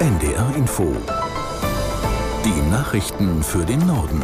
NDR Info. Die Nachrichten für den Norden.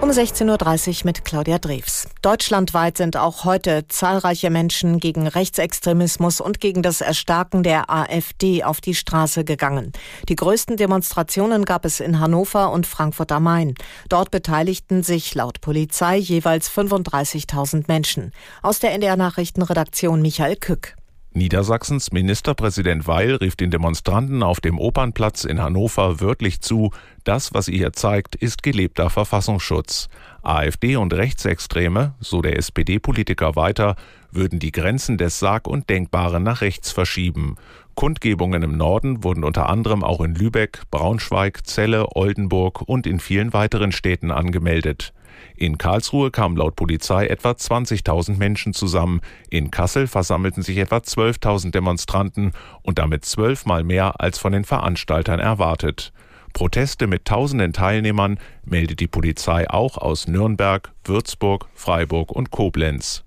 Um 16.30 Uhr mit Claudia Drews. Deutschlandweit sind auch heute zahlreiche Menschen gegen Rechtsextremismus und gegen das Erstarken der AfD auf die Straße gegangen. Die größten Demonstrationen gab es in Hannover und Frankfurt am Main. Dort beteiligten sich laut Polizei jeweils 35.000 Menschen. Aus der NDR Nachrichtenredaktion Michael Kück. Niedersachsens Ministerpräsident Weil rief den Demonstranten auf dem Opernplatz in Hannover wörtlich zu, das, was ihr hier zeigt, ist gelebter Verfassungsschutz. AfD und Rechtsextreme, so der SPD-Politiker weiter, würden die Grenzen des Sag- und Denkbaren nach rechts verschieben. Kundgebungen im Norden wurden unter anderem auch in Lübeck, Braunschweig, Celle, Oldenburg und in vielen weiteren Städten angemeldet. In Karlsruhe kamen laut Polizei etwa 20.000 Menschen zusammen. In Kassel versammelten sich etwa 12.000 Demonstranten und damit zwölfmal mehr als von den Veranstaltern erwartet. Proteste mit tausenden Teilnehmern meldet die Polizei auch aus Nürnberg, Würzburg, Freiburg und Koblenz.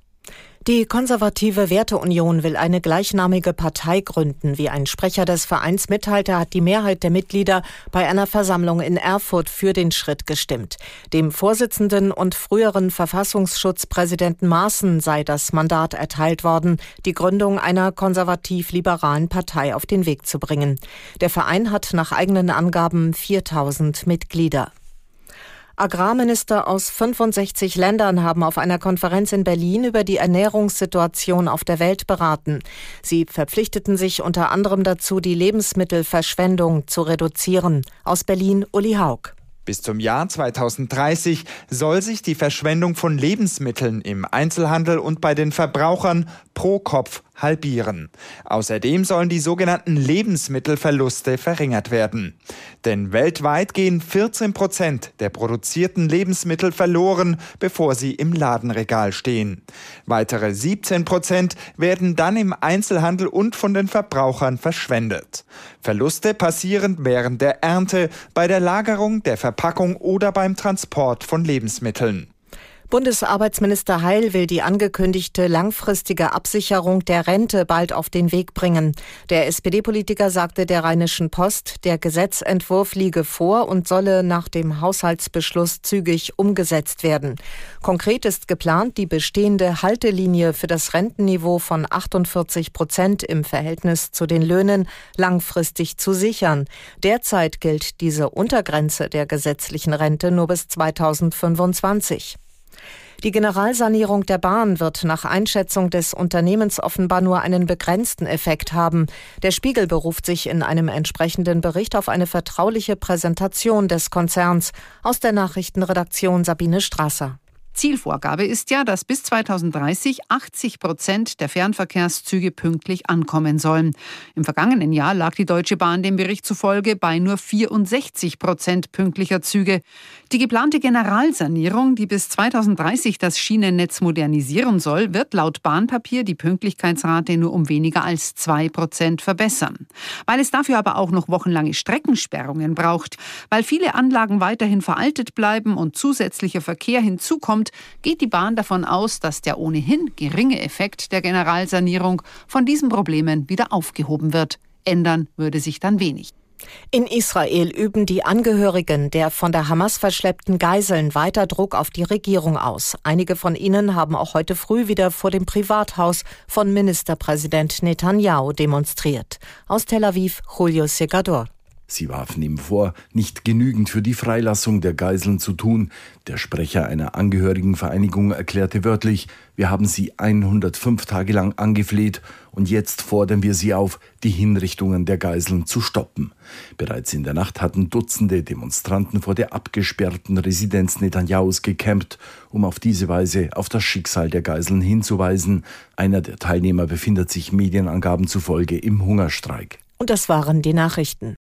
Die konservative Werteunion will eine gleichnamige Partei gründen. Wie ein Sprecher des Vereins mitteilte, hat die Mehrheit der Mitglieder bei einer Versammlung in Erfurt für den Schritt gestimmt. Dem Vorsitzenden und früheren Verfassungsschutzpräsidenten Maaßen sei das Mandat erteilt worden, die Gründung einer konservativ-liberalen Partei auf den Weg zu bringen. Der Verein hat nach eigenen Angaben 4000 Mitglieder. Agrarminister aus 65 Ländern haben auf einer Konferenz in Berlin über die Ernährungssituation auf der Welt beraten. Sie verpflichteten sich unter anderem dazu, die Lebensmittelverschwendung zu reduzieren. Aus Berlin Uli Haug. Bis zum Jahr 2030 soll sich die Verschwendung von Lebensmitteln im Einzelhandel und bei den Verbrauchern pro Kopf halbieren. Außerdem sollen die sogenannten Lebensmittelverluste verringert werden. Denn weltweit gehen 14 Prozent der produzierten Lebensmittel verloren, bevor sie im Ladenregal stehen. Weitere 17 Prozent werden dann im Einzelhandel und von den Verbrauchern verschwendet. Verluste passieren während der Ernte, bei der Lagerung, der Verpackung oder beim Transport von Lebensmitteln. Bundesarbeitsminister Heil will die angekündigte langfristige Absicherung der Rente bald auf den Weg bringen. Der SPD-Politiker sagte der Rheinischen Post, der Gesetzentwurf liege vor und solle nach dem Haushaltsbeschluss zügig umgesetzt werden. Konkret ist geplant, die bestehende Haltelinie für das Rentenniveau von 48 Prozent im Verhältnis zu den Löhnen langfristig zu sichern. Derzeit gilt diese Untergrenze der gesetzlichen Rente nur bis 2025. Die Generalsanierung der Bahn wird nach Einschätzung des Unternehmens offenbar nur einen begrenzten Effekt haben. Der Spiegel beruft sich in einem entsprechenden Bericht auf eine vertrauliche Präsentation des Konzerns aus der Nachrichtenredaktion Sabine Strasser. Zielvorgabe ist ja, dass bis 2030 80 Prozent der Fernverkehrszüge pünktlich ankommen sollen. Im vergangenen Jahr lag die Deutsche Bahn dem Bericht zufolge bei nur 64 Prozent pünktlicher Züge. Die geplante Generalsanierung, die bis 2030 das Schienennetz modernisieren soll, wird laut Bahnpapier die Pünktlichkeitsrate nur um weniger als zwei Prozent verbessern. Weil es dafür aber auch noch wochenlange Streckensperrungen braucht, weil viele Anlagen weiterhin veraltet bleiben und zusätzlicher Verkehr hinzukommt, kommt, geht die Bahn davon aus, dass der ohnehin geringe Effekt der Generalsanierung von diesen Problemen wieder aufgehoben wird. Ändern würde sich dann wenig. In Israel üben die Angehörigen der von der Hamas verschleppten Geiseln weiter Druck auf die Regierung aus. Einige von ihnen haben auch heute früh wieder vor dem Privathaus von Ministerpräsident Netanyahu demonstriert. Aus Tel Aviv, Julio Segador. Sie warfen ihm vor, nicht genügend für die Freilassung der Geiseln zu tun. Der Sprecher einer Angehörigenvereinigung erklärte wörtlich, wir haben sie 105 Tage lang angefleht und jetzt fordern wir sie auf, die Hinrichtungen der Geiseln zu stoppen. Bereits in der Nacht hatten Dutzende Demonstranten vor der abgesperrten Residenz Netanyahus gecampt, um auf diese Weise auf das Schicksal der Geiseln hinzuweisen. Einer der Teilnehmer befindet sich Medienangaben zufolge im Hungerstreik. Und das waren die Nachrichten.